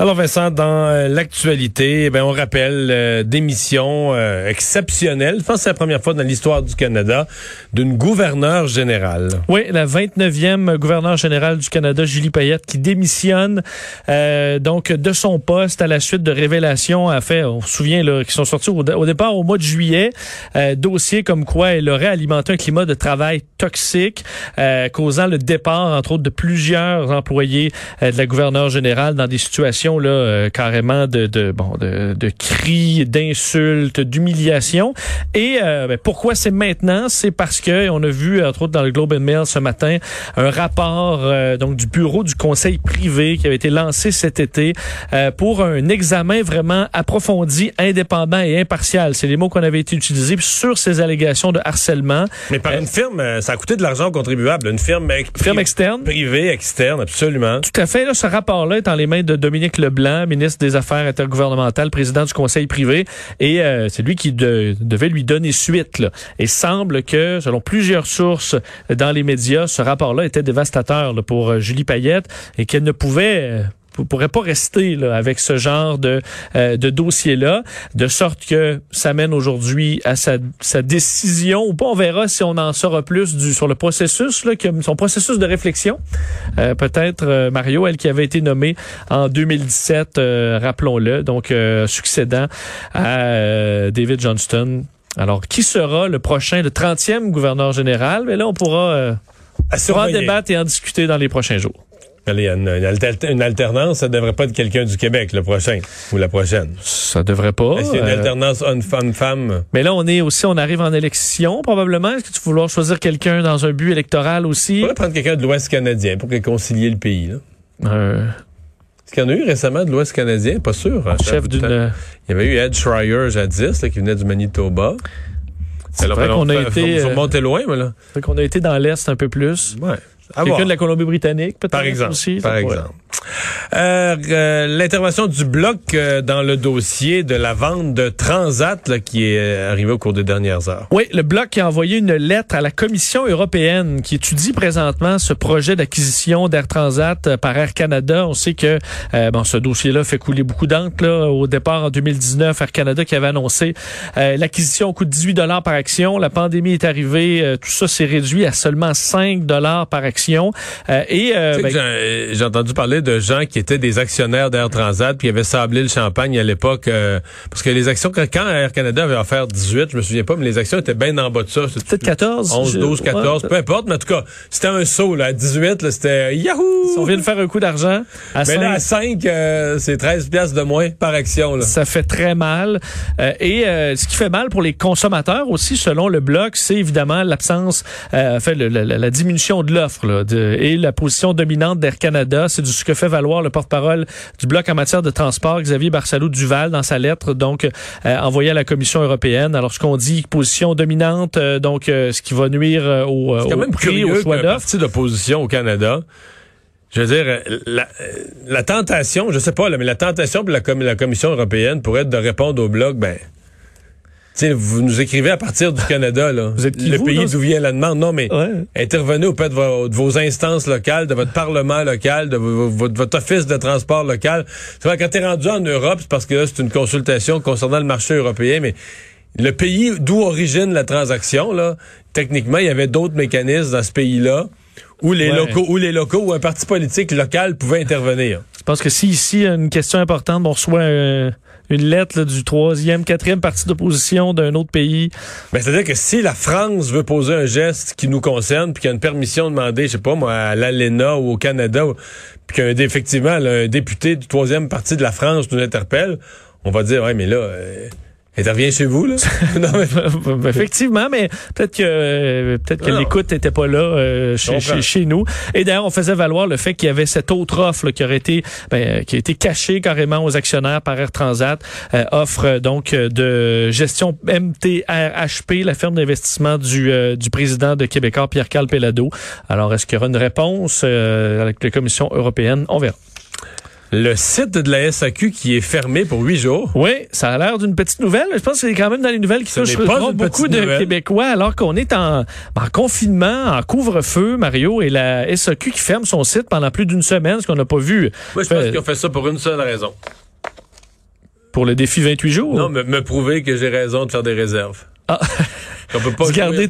Alors Vincent, dans euh, l'actualité, eh ben on rappelle euh, démission euh, exceptionnelle, je pense que c'est la première fois dans l'histoire du Canada, d'une gouverneure générale. Oui, la 29e gouverneure générale du Canada, Julie Payette, qui démissionne euh, donc de son poste à la suite de révélations à fait, on se souvient là, qui sont sortis au, au départ au mois de juillet, euh, dossier comme quoi elle aurait alimenté un climat de travail toxique, euh, causant le départ entre autres de plusieurs employés euh, de la gouverneure générale dans des situations là euh, carrément de, de bon de, de cris, d'insultes, d'humiliation. Et euh, ben, pourquoi c'est maintenant? C'est parce que on a vu entre autres dans le Globe and Mail ce matin un rapport euh, donc du bureau du conseil privé qui avait été lancé cet été pour un examen vraiment approfondi, indépendant et impartial. C'est les mots qu'on avait été utilisés sur ces allégations de harcèlement. Mais par une firme, ça a coûté de l'argent aux contribuables, une firme, Firme externe. privée, externe, absolument. Tout à fait. Là, ce rapport-là est en les mains de Dominique Leblanc, ministre des Affaires intergouvernementales, président du Conseil privé, et euh, c'est lui qui de- devait lui donner suite. Là. Et semble que, selon plusieurs sources dans les médias, ce rapport-là était dévastateur pour euh, Julie Payette et qu'elle ne pouvait... pourrait pas rester là, avec ce genre de, euh, de dossier-là, de sorte que ça mène aujourd'hui à sa, sa décision, ou pas, on verra si on en saura plus du, sur le processus, là, que, son processus de réflexion. Euh, Peut-être euh, Mario, elle qui avait été nommée en 2017, euh, rappelons-le, donc euh, succédant à euh, David Johnston. Alors, qui sera le prochain, le 30e gouverneur général? Mais là, on pourra, euh, on pourra en débattre et en discuter dans les prochains jours. Allez, une, une alter- une alternance, ça devrait pas être quelqu'un du Québec le prochain ou la prochaine. Ça devrait pas. Est-ce qu'il y a une euh, alternance homme-femme? Mais là, on est aussi, on arrive en élection, probablement. Est-ce que tu vas vouloir choisir quelqu'un dans un but électoral On aussi? pourrait prendre quelqu'un de l'Ouest canadien pour réconcilier le pays. Là. Euh, Est-ce qu'il y en a eu récemment de l'Ouest canadien? Pas sûr. hein, chef d'une... Il y avait eu Ed Schreier jadis, là, qui venait du Manitoba. C'est vrai on qu'on a été, faut- faut euh, loin, mais là. c'est vrai qu'on a été dans l'Est un peu plus. Ouais. Quelqu'un de la Colombie-Britannique, peut-être Par exemple. aussi. par exemple. Euh, euh, L'intervention du bloc euh, dans le dossier de la vente de Transat là, qui est arrivée au cours des dernières heures. Oui, le Bloc a envoyé une lettre à la Commission européenne qui étudie présentement ce projet d'acquisition d'Air Transat par Air Canada. On sait que bon, ce dossier-là fait couler beaucoup d'encre. Au départ, en 2019, Air Canada qui avait annoncé l'acquisition coûte 18 dollars par action. La pandémie est arrivée, tout ça s'est réduit à seulement 5 dollars par action. Euh, et euh, ben, j'ai- entendu parler de gens qui étaient des actionnaires d'Air Transat puis qui avaient sablé le champagne à l'époque euh, parce que les actions quand Air Canada avait offert 18, je me souviens pas, mais les actions étaient bien en bas de ça. Peut-être 14. 11, je- 12, 14, ouais. peu importe, mais en tout cas, c'était un saut là, à 18, là, c'était yahoo. On vient de faire un coup d'argent. À Mais là, à 5, 5, c'est 13 piastres de moins par action. Là. Ça fait très mal. Euh, et euh, ce qui fait mal pour les consommateurs aussi, selon le bloc, c'est évidemment l'absence, euh, fait, le- la- la diminution de l'offre là, de- et la position dominante d'Air Canada. C'est du- ce que fait valoir le porte-parole du bloc en matière de transport, Xavier Barsalou-Duval, dans sa lettre donc euh, envoyée à la Commission européenne. Alors, ce qu'on dit, position dominante, euh, donc euh, ce qui va nuire au, C'est quand au même prix, au choix d'offre. parti d'opposition au Canada, je veux dire, la, la tentation, je sais pas, là, mais la tentation pour la Commission européenne pourrait être de répondre au bloc, ben, tu sais, vous nous écrivez à partir du Canada, là. Vous êtes qui, le vous, pays d'où vient la demande. Non, mais Ouais. intervenez auprès de vos, de vos instances locales, de votre parlement local, de vo- vo- votre office de transport local. C'est vrai, quand t'es rendu en Europe, c'est parce que là, c'est une consultation concernant le marché européen, mais le pays d'où origine la transaction, là, techniquement, il y avait d'autres mécanismes dans ce pays-là où les Ouais. locaux, où les locaux ou un parti politique local pouvait intervenir. Je pense que si ici, une question importante, on reçoit euh, une lettre du troisième, quatrième parti d'opposition d'un autre pays. Ben, c'est-à-dire que si la France veut poser un geste qui nous concerne, puis qu'il y a une permission demandée, je sais pas moi, à l'ALENA ou au Canada, puis qu'un effectivement là, un député du troisième parti de la France nous interpelle, on va dire ouais mais là, euh, Elle revient chez vous, là? non, mais... Effectivement, mais peut-être que euh, peut-être que l'écoute n'était pas là euh, chez, chez, chez, nous. Et d'ailleurs, on faisait valoir le fait qu'il y avait cette autre offre là, qui aurait été ben, qui a été cachée carrément aux actionnaires par Air Transat, euh, offre donc de gestion MTRHP, la firme d'investissement du, du président de Québécois, Pierre-Carl Pellado. Alors, est-ce qu'il y aura une réponse avec la Commission européenne? On verra. Le site de la SAQ qui est fermé pour huit jours. Oui, ça a l'air d'une petite nouvelle. Je pense que c'est quand même dans les nouvelles qui touchent beaucoup de Québécois alors qu'on est en, en, confinement, en couvre-feu, Mario, et la SAQ qui ferme son site pendant plus d'une semaine, ce qu'on n'a pas vu. Moi, je pense qu'ils ont fait ça pour une seule raison. Pour le défi 28 jours? Non, me, me prouver que j'ai raison de faire des réserves. Ah. On peut pas jouer,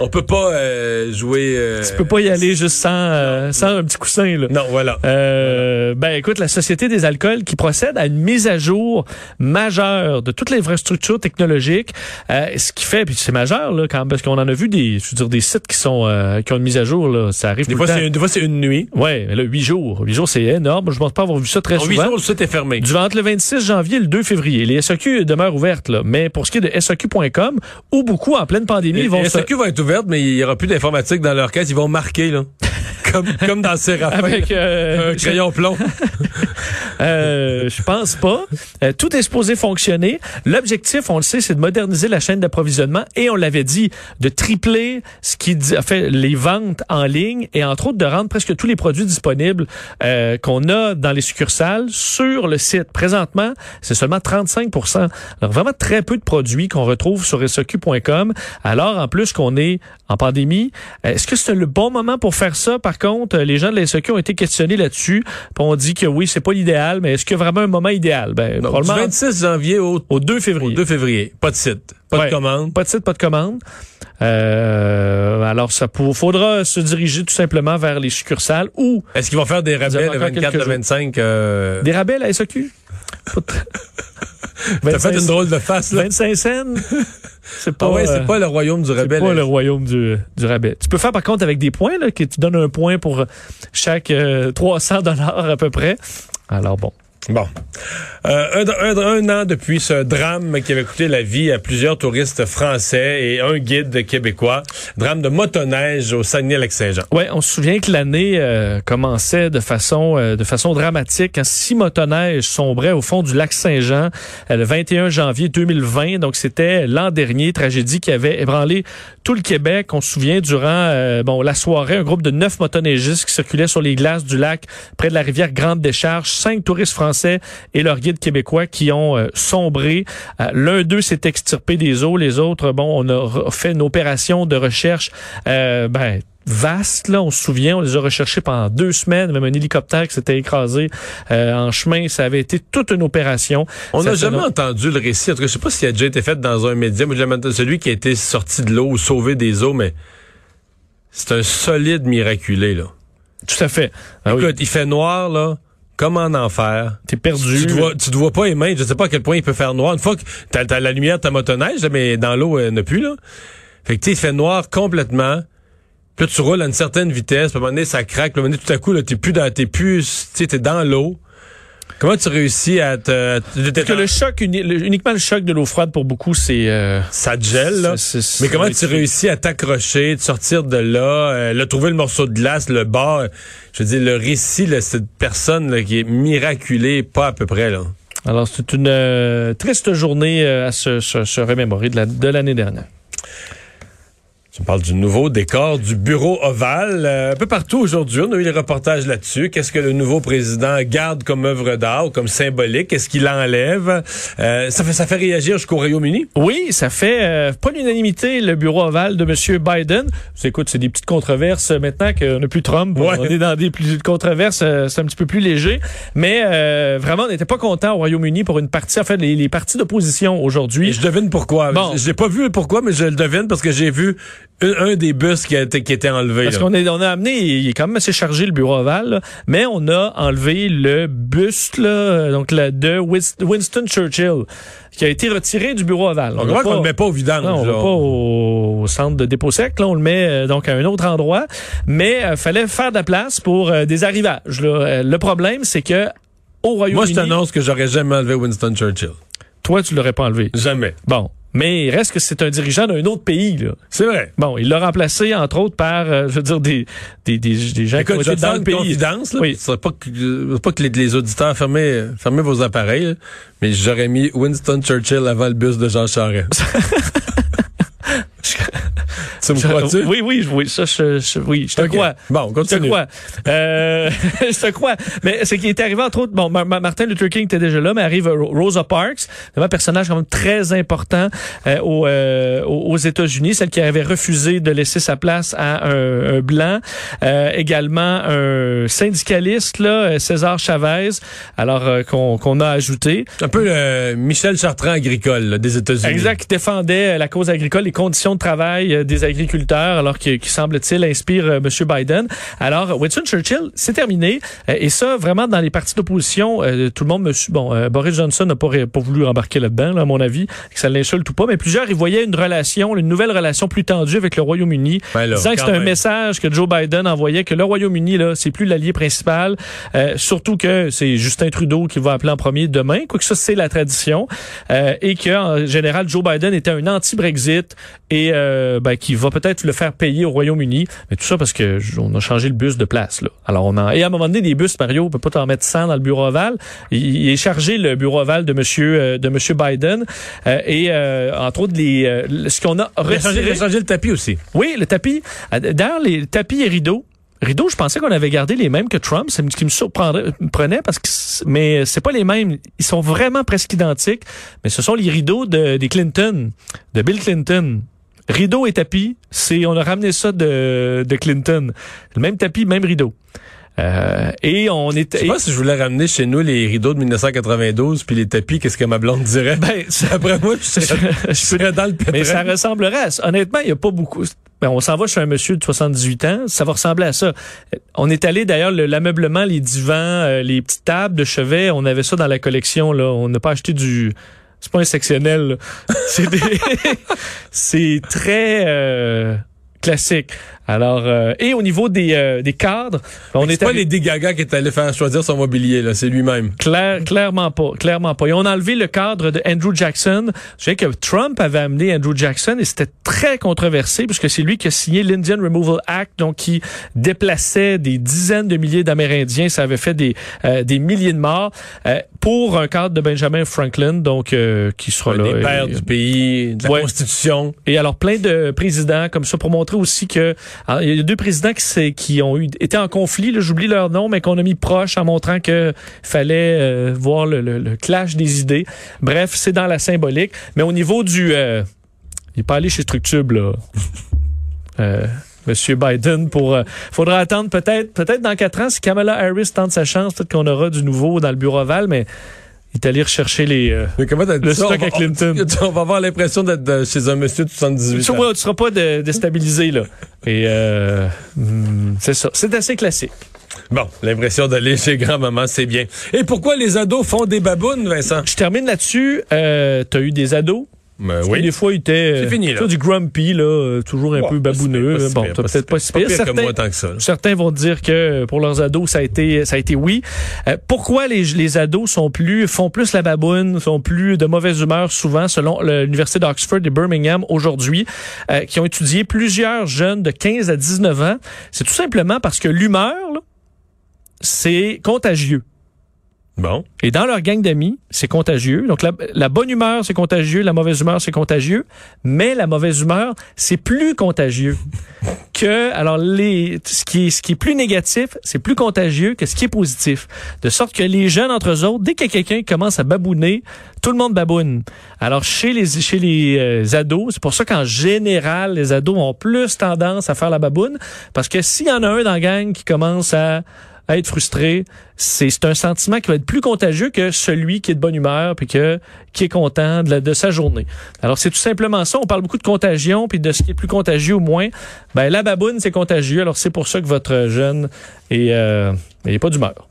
on peut pas euh, jouer. Euh, tu peux pas y aller juste sans, euh, sans un petit coussin là. Non, voilà. Euh, Ben écoute, la Société des alcools qui procède à une mise à jour majeure de toute l'infrastructure technologique, euh, ce qui fait, puis c'est majeur là, quand parce qu'on en a vu des, je veux dire des sites qui sont qui ont une mise à jour là, ça arrive. Des fois c'est des fois c'est une nuit. Ouais, là huit jours, huit jours c'est énorme. Je pense pas avoir vu ça très souvent. Huit jours le site est fermé. Du entre le 26 janvier et le 2 février. Les SAQ demeurent ouvertes là, mais pour ce qui est de SAQ.com, où beaucoup en pleine pandémie ils vont les SAQ vont être ouvertes, mais il y aura plus d'informatique dans leur caisse. Ils vont marquer, là. comme, comme dans Séraphin. Avec euh, un crayon plomb. euh, je pense pas. Euh, tout est supposé fonctionner. L'objectif, on le sait, c'est de moderniser la chaîne d'approvisionnement et on l'avait dit, de tripler ce qui fait les ventes en ligne et entre autres de rendre presque tous les produits disponibles euh, qu'on a dans les succursales sur le site. Présentement, c'est seulement 35 Alors vraiment très peu de produits qu'on retrouve sur SEQ.com. Alors en plus qu'on est en pandémie, est-ce que c'est le bon moment pour faire ça? Par contre, les gens de la ont été questionnés là-dessus. On dit que oui, c'est pas l'idéal, mais est-ce qu'il y a vraiment un moment idéal? Ben, du 26 janvier au, au 2 février. Au 2 février. Pas de site. Pas de commande. Pas de site, pas de commande. Euh, alors, ça faudra se diriger tout simplement vers les succursales ou... Est-ce qu'ils vont faire des rabais le 24, le 25? Euh... Des rabais à la? T'as fait une drôle de face, là. 25 cents? C'est pas, ah ouais, c'est pas le royaume du rabais. C'est pas le royaume du, du rabais. Tu peux faire par contre avec des points, là, que tu donnes un point pour chaque 300 euh, dollars à peu près. Alors bon. Bon. Euh, un, un, an depuis ce drame qui avait coûté la vie à plusieurs touristes français et un guide québécois, drame de motoneige au Saguenay-Lac-Saint-Jean. Ouais, on se souvient que l'année euh, commençait de façon euh, de façon dramatique quand six motoneiges sombraient au fond du lac Saint-Jean le 21 janvier 2020. Donc c'était l'an dernier, tragédie qui avait ébranlé tout le Québec. On se souvient durant bon la soirée, un groupe de neuf motoneigistes qui circulaient sur les glaces du lac près de la rivière Grande Décharge, cinq touristes français et leur guide québécois qui ont euh, sombré. Euh, l'un d'eux s'est extirpé des eaux, les autres, bon, on a fait une opération de recherche, euh, ben, vaste. Là, on se souvient, on les a recherchés pendant deux semaines, même un hélicoptère qui s'était écrasé en chemin. Ça avait été toute une opération. On n'a jamais entendu le récit. En tout cas, je sais pas s'il a déjà été fait dans un média. Moi, celui qui a été sorti de l'eau ou sauvé des eaux, mais c'est un solide miraculé, là. Tout à fait. Ah Écoute, il fait noir, là. Comment en enfer? T'es perdu. Tu, te vois, tu te vois pas mains. Je sais pas à quel point il peut faire noir. Une fois que t'as as la lumière de ta motoneige, mais dans l'eau, elle n'a plus, là. Fait que, tu il fait noir complètement. Puis là, tu roules à une certaine vitesse. Puis à un moment donné, ça craque. Puis à un moment donné, tout à coup, là, t'es plus dans, t'es plus, tu t'es dans l'eau. Comment tu réussis à te... que le choc, uniquement le choc de l'eau froide pour beaucoup, c'est... Euh, ça te gèle, là. Mais comment tu réussis à t'accrocher, de sortir de là, euh, le trouver le morceau de glace, le bord. Je veux dire, le récit de cette personne là, qui est miraculée, pas à peu près, là. Alors, c'est une euh, triste journée à se, se, remémorer de l'année dernière. Tu parles du nouveau décor du bureau ovale. Euh, un peu partout aujourd'hui, on a eu des reportages là-dessus. Qu'est-ce que le nouveau président garde comme œuvre d'art ou comme symbolique? Qu'est-ce qu'il enlève? Euh, ça, fait, ça fait réagir jusqu'au Royaume-Uni? Oui, ça fait euh, pas l'unanimité, le bureau ovale de M. Biden. Écoute, c'est des petites controverses maintenant qu'on n'a plus Trump. On est dans des plus controverses, c'est un petit peu plus léger. Mais vraiment, on n'était pas content au Royaume-Uni pour une partie, en fait, les, les partis d'opposition aujourd'hui. Je devine pourquoi. Bon. J'ai pas vu pourquoi, mais je le devine parce que j'ai vu un, des bus qui, a été, qui était enlevé. Parce qu'on on a amené, il est quand même assez chargé le bureau ovale, mais on a enlevé le buste là, donc la, de Winston Churchill qui a été retiré du bureau ovale. On, voit qu'on le met pas au vidange. Non, on le met pas au, centre de dépôt sec. Là, on le met euh, donc à un autre endroit. Mais euh, fallait faire de la place pour euh, des arrivages. Là. le problème, c'est que au Royaume-Uni... Moi, je t'annonce que j'aurais jamais enlevé Winston Churchill. Toi, tu l'aurais pas enlevé. Jamais. Bon. Mais il reste que c'est un dirigeant d'un autre pays. Là. C'est vrai. Bon, il l'a remplacé, entre autres, par, euh, je veux dire, des, des, des, des gens Écoute, qui ont été dans le pays. confidence. Là. Oui. Ce serait pas que, euh, pas que les, les auditeurs fermez, fermez vos appareils, là. mais j'aurais mis Winston Churchill avant le bus de Jean Charest. tu me crois-tu? Oui, oui, oui, ça, je, je- oui, je te Ok. crois. Bon, Je te continue. crois. Euh, je te crois. Mais ce qui est arrivé, entre autres, bon, Ma- Ma- Martin Luther King était déjà là, mais arrive Ro- Rosa Parks, un personnage quand même très important euh, aux, euh, aux États-Unis, celle qui avait refusé de laisser sa place à un, un blanc. Euh, également un syndicaliste, là, euh, César Chavez, alors euh, qu'on a ajouté. Un peu Michel Chartrand agricole là, des États-Unis. Exact, qui défendait euh, la cause agricole, les conditions de travail euh, des agriculteurs, alors qui, qui semble-t-il inspire euh, M. Biden. Alors, Winston Churchill, c'est terminé. Euh, et ça, vraiment, dans les partis d'opposition, euh, tout le monde me... su- Bon, euh, Boris Johnson n'a pas, pas voulu embarquer là-dedans, là, à mon avis, que ça l'insulte ou pas, mais plusieurs, ils voyaient une relation, une nouvelle relation plus tendue avec le Royaume-Uni, Ben disant que c'est un message que Joe Biden envoyait, que le Royaume-Uni, là, c'est plus l'allié principal, euh, surtout que c'est Justin Trudeau qui va appeler en premier demain, quoique ça, c'est la tradition, euh, et que en général, Joe Biden était un anti-Brexit et euh, ben, qui va peut-être le faire payer au Royaume-Uni, mais tout ça parce que on a changé le bus de place. Là. Alors on en... Et à un moment donné, des bus, Mario, on peut pas t'en mettre 100 dans le bureau ovale. Il, est chargé, le bureau ovale de monsieur, euh, de monsieur Biden, euh, et euh, entre autres, les, euh, ce qu'on a a, changé, il a retiré... changé le tapis aussi. Oui, le tapis. D'ailleurs, les tapis et rideaux. Rideaux, je pensais qu'on avait gardé les mêmes que Trump, c'est ce qui me surprendrait, me prenait parce que mais c'est pas les mêmes, ils sont vraiment presque identiques, mais ce sont les rideaux de des Clinton, de Bill Clinton. Rideau et tapis, c'est on a ramené ça de de Clinton. Le même tapis, même rideau. Euh, et on Je était sais pas si je voulais ramener chez nous les rideaux de 1992 puis les tapis, qu'est-ce que ma blonde dirait? ben, Après moi, je serais, je serais dans le pétrin. Mais ça ressemblerait à ça. Honnêtement, il n'y a pas beaucoup. Ben, on s'en va chez un monsieur de 78 ans, ça va ressembler à ça. On est allé d'ailleurs, le- l'ameublement, les divans, euh, les petites tables de chevet, on avait ça dans la collection. Là. On n'a pas acheté du... C'est pas un sectionnel. C'est des... C'est très euh, classique. Alors, euh, et au niveau des, euh, des cadres, on C'est est pas allé- les dégagas qui est allé faire choisir son mobilier, là, c'est lui-même. Claire, clairement pas, clairement pas. Ils ont enlevé le cadre de Andrew Jackson. Je sais que Trump avait amené Andrew Jackson et c'était très controversé puisque c'est lui qui a signé l'Indian Removal Act, donc qui déplaçait des dizaines de milliers d'Amérindiens. Ça avait fait des euh, des milliers de morts euh, pour un cadre de Benjamin Franklin, donc euh, qui sera Un là. des pères Et- du pays, de la Ouais. Constitution. et alors plein de présidents comme ça pour montrer aussi que alors, il y a deux présidents qui, ont eu été en conflit, j'oublie leur nom, mais qu'on a mis proche en montrant que fallait euh, voir le, clash des idées. Bref, c'est dans la symbolique. Mais au niveau du, euh, il est pas allé chez Structube là. Euh, Monsieur Biden pour euh, faudra attendre peut-être peut-être dans quatre ans si Kamala Harris tente sa chance peut-être qu'on aura du nouveau dans le bureau ovale mais est allé rechercher les euh, Mais comment dit Le ça? stock On va- à Clinton. On, va avoir l'impression d'être chez un monsieur de 78 Tu ans. tu seras pas déstabilisé, là. Et euh, hmm, c'est ça. C'est assez classique. Bon, l'impression d'aller chez grand-maman, c'est bien. Et pourquoi les ados font des babounes, Vincent? Je termine là-dessus. Euh, T'as eu des ados? Ben Qui, Des fois, ils étaient C'est fini, là. du grumpy, là, euh, toujours un Ouais, peu si babouneux. pas si bon, pas si peut-être pas pire. si Pas pire. Certains, moi tant que ça. certains vont dire que pour leurs ados, ça a été, ça a été oui. Euh, pourquoi les, les ados sont plus, font plus la baboune, sont plus de mauvaise humeur souvent, selon l'université d'Oxford et Birmingham aujourd'hui, euh, qui ont étudié plusieurs jeunes de 15 à 19 ans? C'est tout simplement parce que l'humeur, c'est contagieux. Bon. Et dans leur gang d'amis, c'est contagieux. Donc la, la bonne humeur, c'est contagieux, la mauvaise humeur, c'est contagieux, mais la mauvaise humeur, c'est plus contagieux que alors les ce qui est ce qui est plus négatif, c'est plus contagieux que ce qui est positif. De sorte que les jeunes entre eux autres, dès que quelqu'un commence à babouner, tout le monde baboune. Alors chez les chez les euh, ados, c'est pour ça qu'en général les ados ont plus tendance à faire la baboune parce que s'il y en a un dans la gang qui commence à à être frustré, c'est un sentiment qui va être plus contagieux que celui qui est de bonne humeur puis que qui est content de, sa journée. Alors c'est tout simplement ça. On parle beaucoup de contagion puis de ce qui est plus contagieux ou moins. Ben la baboune c'est contagieux. Alors c'est pour ça que votre jeune est, euh, est pas d'humeur.